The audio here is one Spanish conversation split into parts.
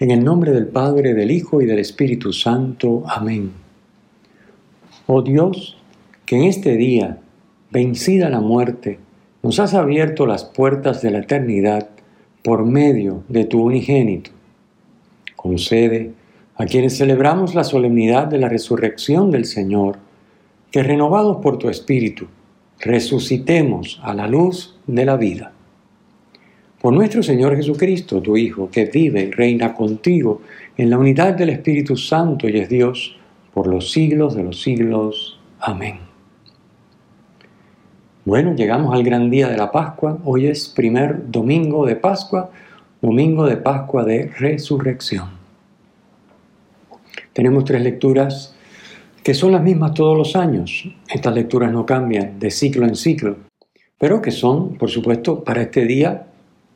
En el nombre del Padre, del Hijo y del Espíritu Santo. Amén. Oh Dios, que en este día, vencida la muerte, nos has abierto las puertas de la eternidad por medio de tu unigénito. Concede a quienes celebramos la solemnidad de la resurrección del Señor, que renovados por tu Espíritu, resucitemos a la luz de la vida. Por nuestro Señor Jesucristo, tu Hijo, que vive y reina contigo en la unidad del Espíritu Santo y es Dios por los siglos de los siglos. Amén. Bueno, llegamos al gran día de la Pascua. Hoy es primer domingo de Pascua, domingo de Pascua de Resurrección. Tenemos tres lecturas que son las mismas todos los años. Estas lecturas no cambian de ciclo en ciclo, pero que son, por supuesto, para este día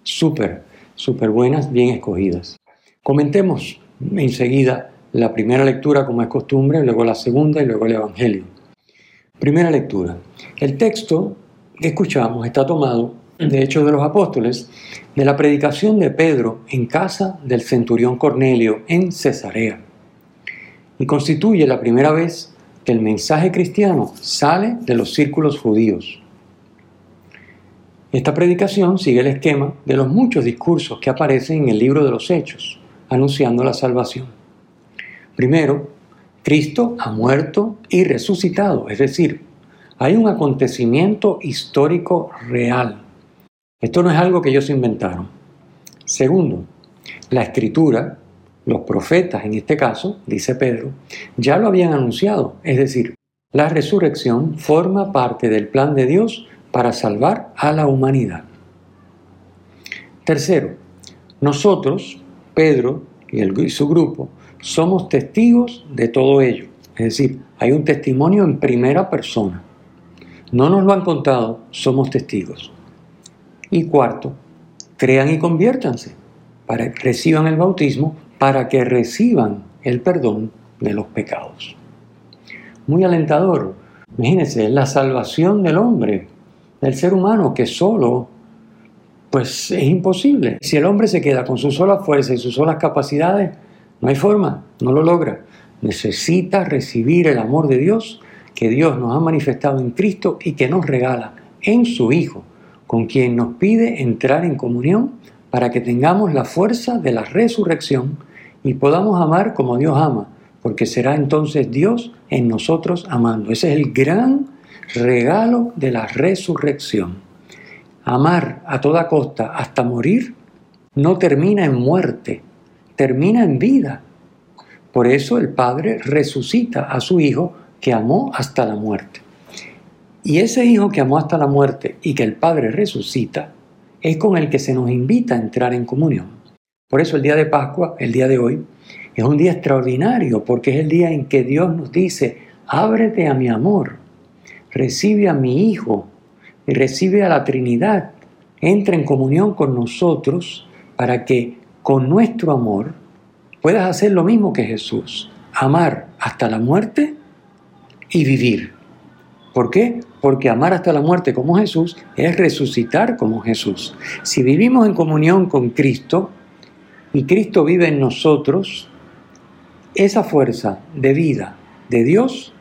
súper, súper buenas, bien escogidas. Comentemos enseguida la primera lectura como es costumbre, luego la segunda y luego el Evangelio. Primera lectura. El texto que escuchamos está tomado, de Hechos de los Apóstoles, de la predicación de Pedro en casa del centurión Cornelio en Cesarea. Y constituye la primera vez que el mensaje cristiano sale de los círculos judíos. Esta predicación sigue el esquema de los muchos discursos que aparecen en el libro de los Hechos, anunciando la salvación. Primero, Cristo ha muerto y resucitado, es decir, hay un acontecimiento histórico real. Esto no es algo que ellos inventaron. Segundo, la escritura, los profetas en este caso, dice Pedro, ya lo habían anunciado, es decir, la resurrección forma parte del plan de Dios para salvar a la humanidad. Tercero, nosotros, Pedro y, su grupo, somos testigos de todo ello. Es decir, hay un testimonio en primera persona. No nos lo han contado, somos testigos. Y cuarto, crean y conviértanse, para que reciban el bautismo, para que reciban el perdón de los pecados. Muy alentador. Imagínense, la salvación del hombre del ser humano que solo, pues es imposible. Si el hombre se queda con su sola fuerza y sus solas capacidades, no hay forma, no lo logra. Necesita recibir el amor de Dios que Dios nos ha manifestado en Cristo y que nos regala en su Hijo, con quien nos pide entrar en comunión para que tengamos la fuerza de la resurrección y podamos amar como Dios ama, porque será entonces Dios en nosotros amando. Ese es el gran regalo de la resurrección. Amar a toda costa hasta morir no termina en muerte, termina en vida. Por eso el Padre resucita a su Hijo que amó hasta la muerte. Y ese Hijo que amó hasta la muerte y que el Padre resucita es con el que se nos invita a entrar en comunión. Por eso el día de Pascua, el día de hoy, es un día extraordinario porque es el día en que Dios nos dice, ábrete a mi amor, recibe a mi Hijo y recibe a la Trinidad, entra en comunión con nosotros para que con nuestro amor puedas hacer lo mismo que Jesús, amar hasta la muerte y vivir. ¿Por qué? Porque amar hasta la muerte como Jesús es resucitar como Jesús. Si vivimos en comunión con Cristo y Cristo vive en nosotros, esa fuerza de vida de Dios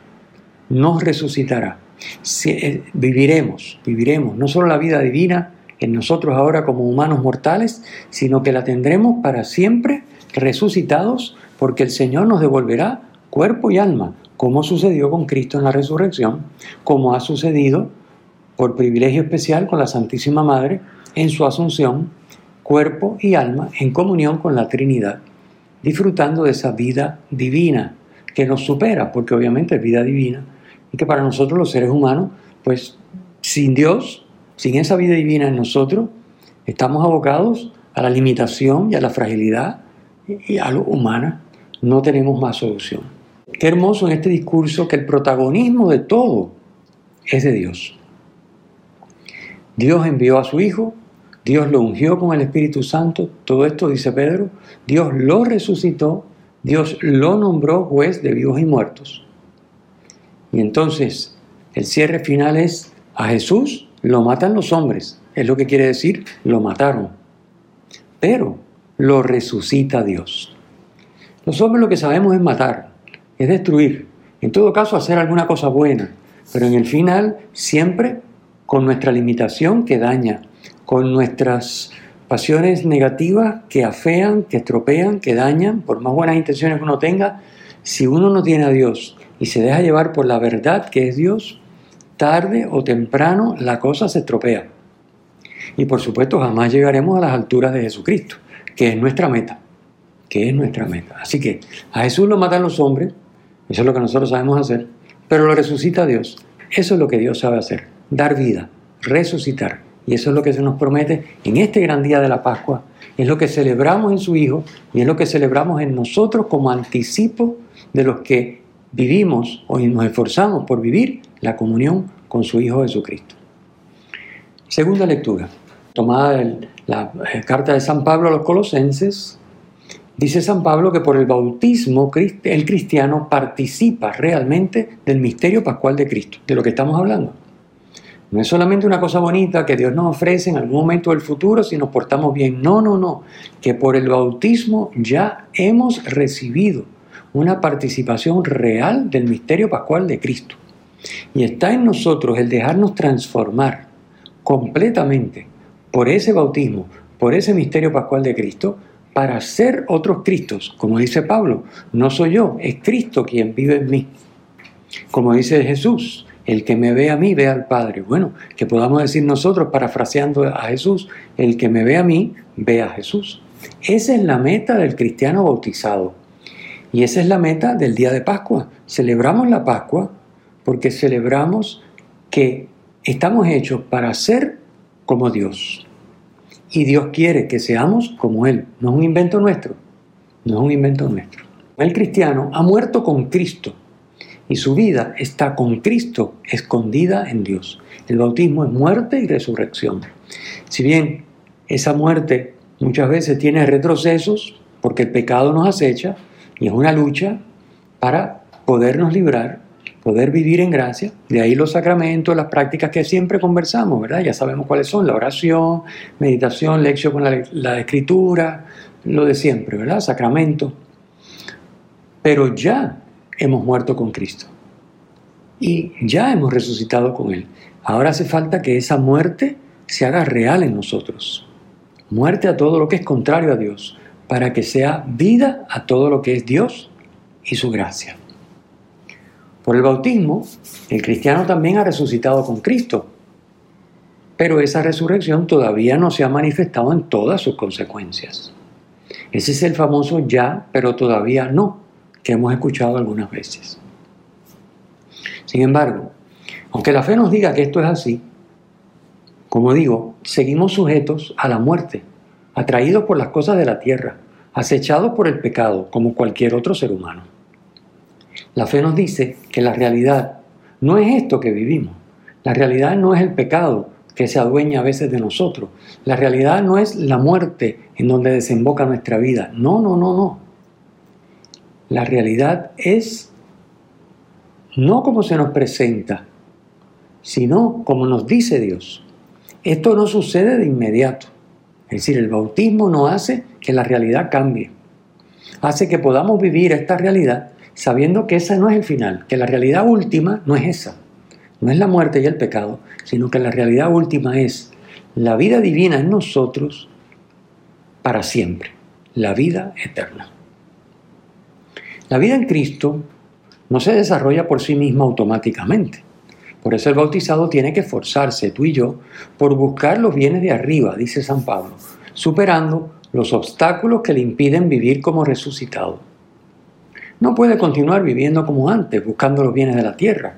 nos resucitará. Eh, viviremos, viviremos no solo la vida divina en nosotros ahora como humanos mortales, sino que la tendremos para siempre resucitados porque el Señor nos devolverá cuerpo y alma, como sucedió con Cristo en la resurrección, como ha sucedido por privilegio especial con la Santísima Madre en su asunción, cuerpo y alma en comunión con la Trinidad, disfrutando de esa vida divina que nos supera, porque obviamente es vida divina, y que para nosotros los seres humanos, pues sin Dios, sin esa vida divina en nosotros, estamos abocados a la limitación y a la fragilidad y a lo humana. no tenemos más solución. Qué hermoso en este discurso que el protagonismo de todo es de Dios. Dios envió a su Hijo, Dios lo ungió con el Espíritu Santo, todo esto dice Pedro, Dios lo resucitó, Dios lo nombró juez de vivos y muertos. Y entonces el cierre final es, a Jesús lo matan los hombres, es lo que quiere decir, lo mataron. Pero lo resucita Dios. Los hombres lo que sabemos es matar, es destruir, en todo caso hacer alguna cosa buena, pero en el final siempre con nuestra limitación que daña, con nuestras pasiones negativas que afean, que estropean, que dañan, por más buenas intenciones que uno tenga, si uno no tiene a Dios y se deja llevar por la verdad que es Dios, tarde o temprano la cosa se estropea. Y por supuesto jamás llegaremos a las alturas de Jesucristo, que es nuestra meta, que es nuestra meta. Así que a Jesús lo matan los hombres, eso es lo que nosotros sabemos hacer, pero lo resucita Dios. Eso es lo que Dios sabe hacer, dar vida, resucitar. Y eso es lo que se nos promete en este gran día de la Pascua. Es lo que celebramos en su Hijo y es lo que celebramos en nosotros como anticipo de los que vivimos o nos esforzamos por vivir la comunión con su Hijo Jesucristo. Segunda lectura, tomada de la carta de San Pablo a los Colosenses, dice San Pablo que por el bautismo el cristiano participa realmente del misterio pascual de Cristo, de lo que estamos hablando. No es solamente una cosa bonita que Dios nos ofrece en algún momento del futuro si nos portamos bien. No, no, no. Que por el bautismo ya hemos recibido una participación real del misterio pascual de Cristo. Y está en nosotros el dejarnos transformar completamente por ese bautismo, por ese misterio pascual de Cristo, para ser otros Cristos. Como dice Pablo, no soy yo, es Cristo quien vive en mí. Como dice Jesús, el que me ve a mí ve al Padre. Bueno, que podamos decir nosotros, parafraseando a Jesús, el que me ve a mí ve a Jesús. Esa es la meta del cristiano bautizado. Y esa es la meta del día de Pascua. Celebramos la Pascua porque celebramos que estamos hechos para ser como Dios. Y Dios quiere que seamos como Él. No es un invento nuestro. No es un invento nuestro. El cristiano ha muerto con Cristo y su vida está con Cristo escondida en Dios. El bautismo es muerte y resurrección. Si bien esa muerte muchas veces tiene retrocesos porque el pecado nos acecha y es una lucha para podernos librar, poder vivir en gracia, de ahí los sacramentos, las prácticas que siempre conversamos, ¿verdad? Ya sabemos cuáles son, la oración, meditación, lección con la, escritura, lo de siempre, ¿verdad? Sacramento. Pero ya hemos muerto con Cristo. Y ya hemos resucitado con Él. Ahora hace falta que esa muerte se haga real en nosotros. Muerte a todo lo que es contrario a Dios, para que sea vida a todo lo que es Dios y su gracia. Por el bautismo, el cristiano también ha resucitado con Cristo, pero esa resurrección todavía no se ha manifestado en todas sus consecuencias. Ese es el famoso ya, pero todavía no que hemos escuchado algunas veces. Sin embargo, aunque la fe nos diga que esto es así, como digo, seguimos sujetos a la muerte, atraídos por las cosas de la tierra, acechados por el pecado, como cualquier otro ser humano. La fe nos dice que la realidad no es esto que vivimos. La realidad no es el pecado que se adueña a veces de nosotros. La realidad no es la muerte en donde desemboca nuestra vida. No, no, no, no. La realidad es no como se nos presenta, sino como nos dice Dios. Esto no sucede de inmediato. Es decir, el bautismo no hace que la realidad cambie. Hace que podamos vivir esta realidad sabiendo que esa no es el final, que la realidad última no es esa. No es la muerte y el pecado, sino que la realidad última es la vida divina en nosotros para siempre, la vida eterna. La vida en Cristo no se desarrolla por sí misma automáticamente. Por eso el bautizado tiene que esforzarse, tú y yo, por buscar los bienes de arriba, dice San Pablo, superando los obstáculos que le impiden vivir como resucitado. No puede continuar viviendo como antes, buscando los bienes de la tierra.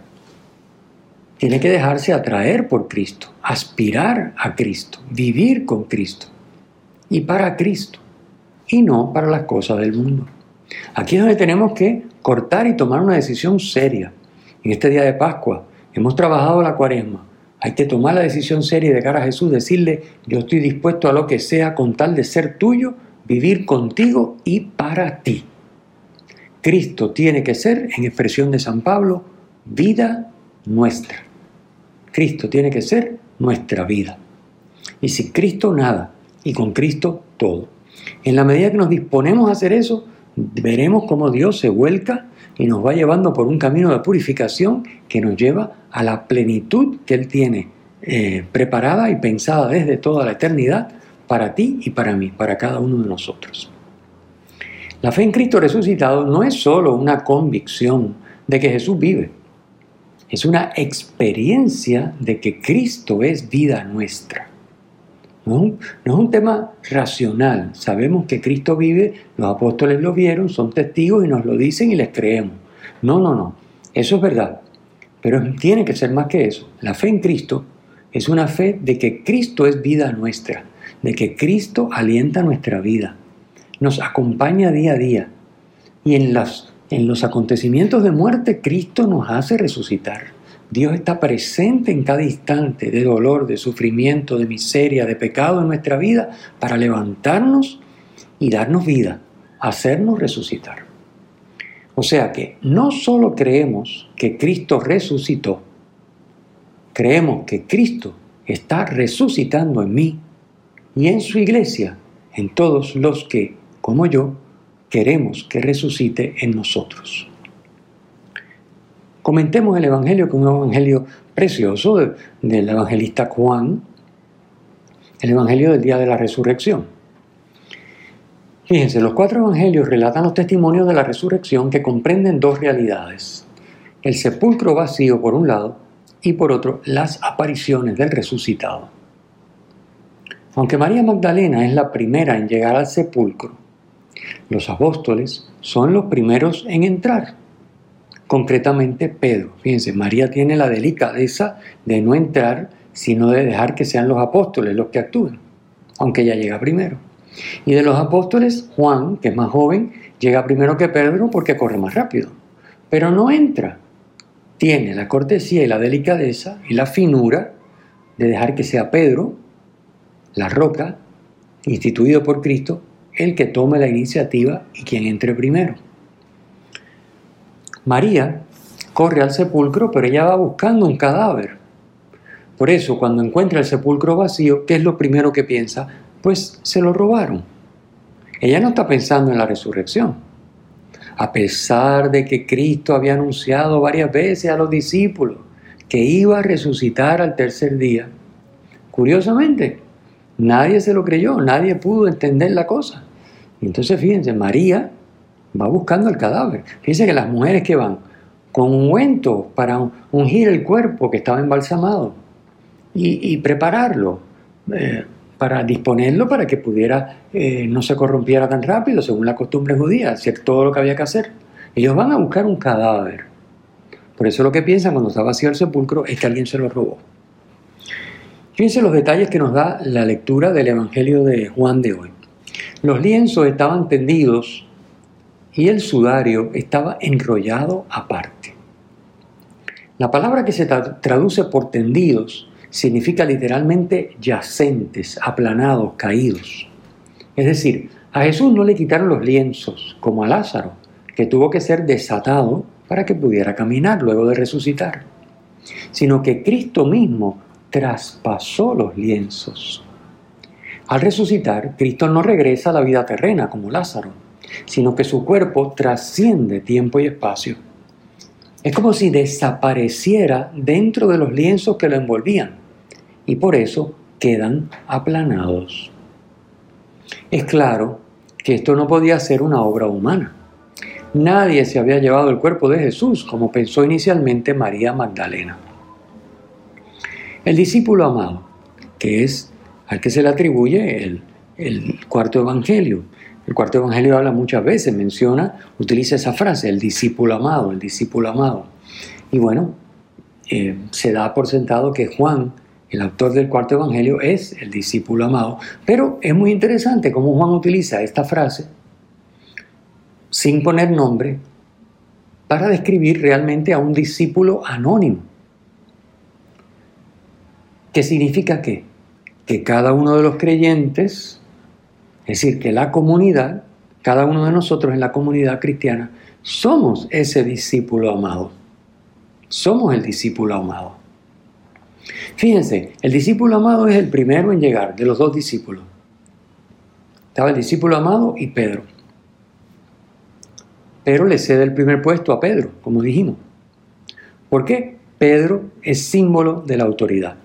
Tiene que dejarse atraer por Cristo, aspirar a Cristo, vivir con Cristo y para Cristo, y no para las cosas del mundo. Aquí es donde tenemos que cortar y tomar una decisión seria. En este día de Pascua hemos trabajado la cuaresma. Hay que tomar la decisión seria de cara a Jesús, decirle, yo estoy dispuesto a lo que sea con tal de ser tuyo, vivir contigo y para ti. Cristo tiene que ser, en expresión de San Pablo, vida nuestra. Cristo tiene que ser nuestra vida. Y sin Cristo nada, y con Cristo todo. En la medida que nos disponemos a hacer eso, veremos cómo Dios se vuelca y nos va llevando por un camino de purificación que nos lleva a la plenitud que Él tiene eh, preparada y pensada desde toda la eternidad para ti y para mí, para cada uno de nosotros. La fe en Cristo resucitado no es solo una convicción de que Jesús vive, es una experiencia de que Cristo es vida nuestra. No, es un tema racional. Sabemos que Cristo vive, los apóstoles lo vieron, son testigos y nos lo dicen y les creemos. No, no, no. Eso es verdad. Pero tiene que ser más que eso. La fe en Cristo es una fe de que Cristo es vida nuestra, de que Cristo alienta nuestra vida, nos acompaña día a día. Y en, los acontecimientos de muerte, Cristo nos hace resucitar. Dios está presente en cada instante de dolor, de sufrimiento, de miseria, de pecado en nuestra vida para levantarnos y darnos vida, hacernos resucitar. O sea que no solo creemos que Cristo resucitó, creemos que Cristo está resucitando en mí y en su iglesia, en todos los que, como yo, queremos que resucite en nosotros. Comentemos el Evangelio, que es un Evangelio precioso del evangelista Juan, el Evangelio del día de la resurrección. Fíjense, los cuatro Evangelios relatan los testimonios de la resurrección que comprenden dos realidades. El sepulcro vacío por un lado y por otro las apariciones del resucitado. Aunque María Magdalena es la primera en llegar al sepulcro, los apóstoles son los primeros en entrar concretamente Pedro. Fíjense, María tiene la delicadeza de no entrar, sino de dejar que sean los apóstoles los que actúen, aunque ella llega primero. Y de los apóstoles, Juan, que es más joven, llega primero que Pedro porque corre más rápido, pero no entra. Tiene la cortesía y la delicadeza y la finura de dejar que sea Pedro, la roca, instituido por Cristo, el que tome la iniciativa y quien entre primero. María corre al sepulcro, pero ella va buscando un cadáver. Por eso, cuando encuentra el sepulcro vacío, ¿qué es lo primero que piensa? Pues se lo robaron. Ella no está pensando en la resurrección. A pesar de que Cristo había anunciado varias veces a los discípulos que iba a resucitar al tercer día, curiosamente, nadie se lo creyó, nadie pudo entender la cosa. Entonces, fíjense, María va buscando el cadáver. Fíjense que las mujeres que van con ungüento para ungir el cuerpo que estaba embalsamado y, prepararlo, eh, para disponerlo para que pudiera, eh, no se corrompiera tan rápido, según la costumbre judía, hacer todo lo que había que hacer. Ellos van a buscar un cadáver. Por eso lo que piensan cuando está vacío el sepulcro es que alguien se lo robó. Fíjense los detalles que nos da la lectura del Evangelio de Juan de hoy. Los lienzos estaban tendidos y el sudario estaba enrollado aparte. La palabra que se traduce por tendidos significa literalmente yacentes, aplanados, caídos. Es decir, a Jesús no le quitaron los lienzos, como a Lázaro, que tuvo que ser desatado para que pudiera caminar luego de resucitar, sino que Cristo mismo traspasó los lienzos. Al resucitar, Cristo no regresa a la vida terrena como Lázaro, sino que su cuerpo trasciende tiempo y espacio. Es como si desapareciera dentro de los lienzos que lo envolvían y por eso quedan aplanados. Es claro que esto no podía ser una obra humana. Nadie se había llevado el cuerpo de Jesús como pensó inicialmente María Magdalena. El discípulo amado, que es al que se le atribuye el, el cuarto evangelio, el cuarto evangelio habla muchas veces, menciona, utiliza esa frase, el discípulo amado, el discípulo amado. Y bueno, eh, se da por sentado que Juan, el autor del cuarto evangelio, es el discípulo amado. Pero es muy interesante cómo Juan utiliza esta frase sin poner nombre, para describir realmente a un discípulo anónimo. ¿Qué significa qué? Que cada uno de los creyentes, es decir, que la comunidad, cada uno de nosotros en la comunidad cristiana, somos ese discípulo amado. Somos el discípulo amado. Fíjense, el discípulo amado es el primero en llegar de los dos discípulos. Estaba el discípulo amado y Pedro. Pero le cede el primer puesto a Pedro, como dijimos. ¿Por qué? Pedro es símbolo de la autoridad.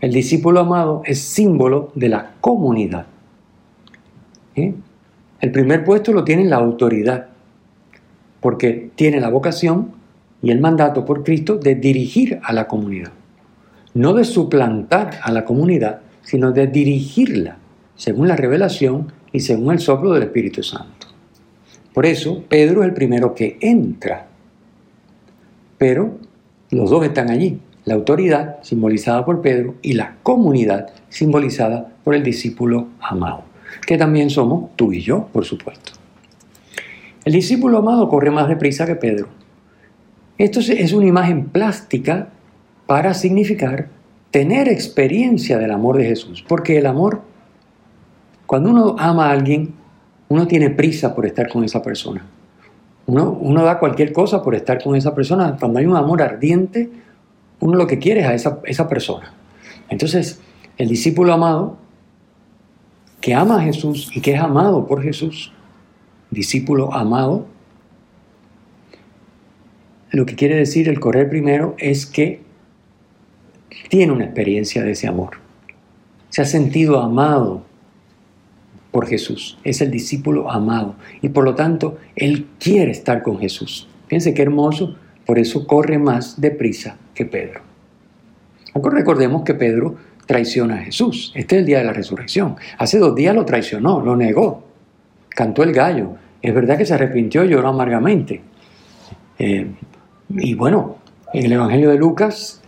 El discípulo amado es símbolo de la comunidad. ¿Eh? El primer puesto lo tiene la autoridad, porque tiene la vocación y el mandato por Cristo de dirigir a la comunidad. No de suplantar a la comunidad, sino de dirigirla según la revelación y según el soplo del Espíritu Santo. Por eso Pedro es el primero que entra. Pero los dos están allí. La autoridad simbolizada por Pedro y la comunidad simbolizada por el discípulo amado, que también somos tú y yo, por supuesto. El discípulo amado corre más deprisa que Pedro. Esto es una imagen plástica para significar tener experiencia del amor de Jesús, porque el amor, cuando uno ama a alguien, uno tiene prisa por estar con esa persona. Uno, da cualquier cosa por estar con esa persona. Cuando hay un amor ardiente, uno lo que quiere es a esa, esa persona. Entonces, el discípulo amado, que ama a Jesús y que es amado por Jesús, discípulo amado, lo que quiere decir el correr primero es que tiene una experiencia de ese amor. Se ha sentido amado por Jesús, es el discípulo amado y por lo tanto él quiere estar con Jesús. Fíjense qué hermoso, por eso corre más deprisa que Pedro. Aunque recordemos que Pedro traiciona a Jesús. Este es el día de la resurrección. Hace dos días lo traicionó, lo negó, cantó el gallo. Es verdad que se arrepintió y lloró amargamente. Eh, y bueno, en el Evangelio de Lucas,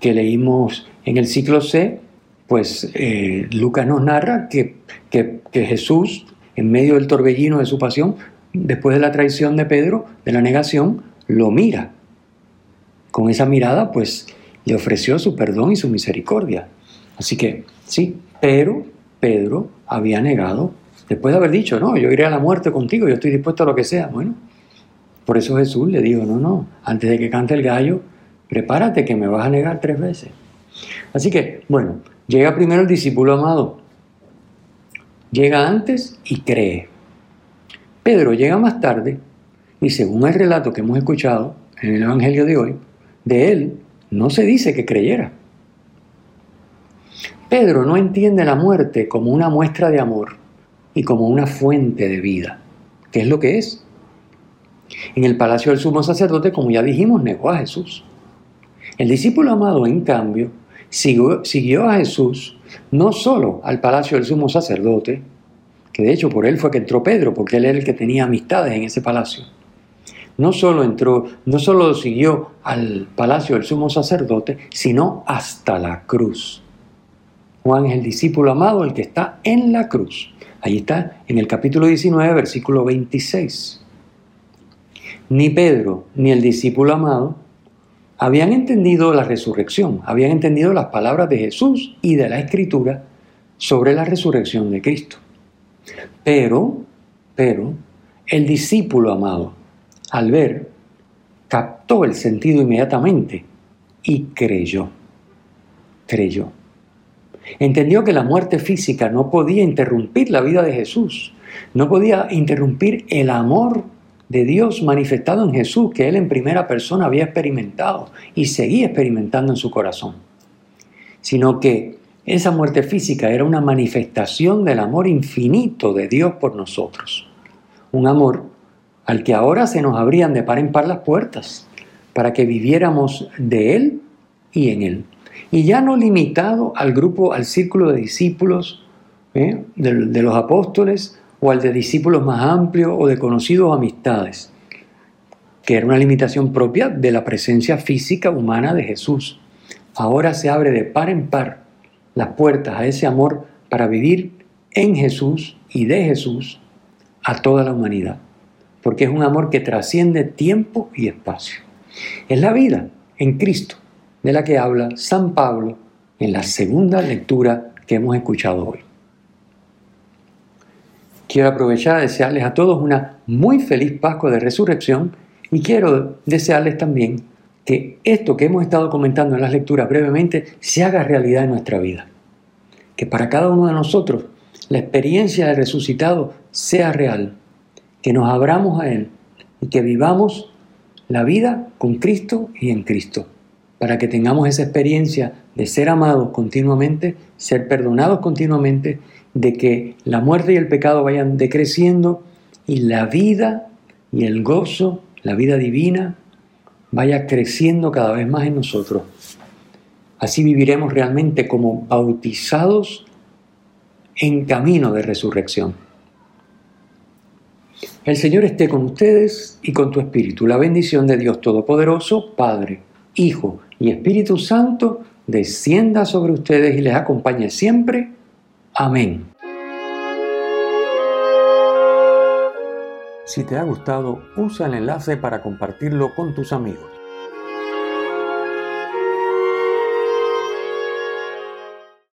que leímos en el ciclo C, pues eh, Lucas nos narra que, que, Jesús, en medio del torbellino de su pasión, después de la traición de Pedro, de la negación, lo mira. Con esa mirada, pues le ofreció su perdón y su misericordia. Así que sí, pero Pedro había negado, después de haber dicho, no, yo iré a la muerte contigo, yo estoy dispuesto a lo que sea. Bueno, por eso Jesús le dijo, no, no, antes de que cante el gallo, prepárate que me vas a negar tres veces. Así que, bueno, Llega primero el discípulo amado. Llega antes y cree. Pedro llega más tarde y según el relato que hemos escuchado en el Evangelio de hoy, de él no se dice que creyera. Pedro no entiende la muerte como una muestra de amor y como una fuente de vida, que es lo que es. En el palacio del sumo sacerdote, como ya dijimos, negó a Jesús. El discípulo amado, en cambio, siguió, a Jesús no solo al palacio del sumo sacerdote, que de hecho por él fue que entró Pedro, porque él era el que tenía amistades en ese palacio. No solo entró, no solo siguió al palacio del sumo sacerdote, sino hasta la cruz. Juan es el discípulo amado, el que está en la cruz. Ahí está en el capítulo 19, versículo 26. Ni Pedro ni el discípulo amado habían entendido la resurrección, habían entendido las palabras de Jesús y de la Escritura sobre la resurrección de Cristo. Pero, pero, el discípulo amado, al ver, captó el sentido inmediatamente y creyó. Creyó. Entendió que la muerte física no podía interrumpir la vida de Jesús, no podía interrumpir el amor de Dios manifestado en Jesús que él en primera persona había experimentado y seguía experimentando en su corazón, sino que esa muerte física era una manifestación del amor infinito de Dios por nosotros, un amor al que ahora se nos abrían de par en par las puertas para que viviéramos de Él y en Él. Y ya no limitado al grupo, al círculo de discípulos, ¿eh? de los apóstoles, o al de discípulos más amplios o de conocidos amistades, que era una limitación propia de la presencia física humana de Jesús. Ahora se abre de par en par las puertas a ese amor para vivir en Jesús y de Jesús a toda la humanidad, porque es un amor que trasciende tiempo y espacio. Es la vida en Cristo de la que habla San Pablo en la segunda lectura que hemos escuchado hoy. Quiero aprovechar a desearles a todos una muy feliz Pascua de Resurrección y quiero desearles también que esto que hemos estado comentando en las lecturas brevemente se haga realidad en nuestra vida. Que para cada uno de nosotros la experiencia del resucitado sea real, que nos abramos a Él y que vivamos la vida con Cristo y en Cristo, para que tengamos esa experiencia de ser amados continuamente, ser perdonados continuamente, de que la muerte y el pecado vayan decreciendo y la vida y el gozo, la vida divina, vaya creciendo cada vez más en nosotros. Así viviremos realmente como bautizados en camino de resurrección. El Señor esté con ustedes y con tu espíritu. La bendición de Dios Todopoderoso, Padre, Hijo y Espíritu Santo, descienda sobre ustedes y les acompañe siempre. Amén. Si te ha gustado, usa el enlace para compartirlo con tus amigos.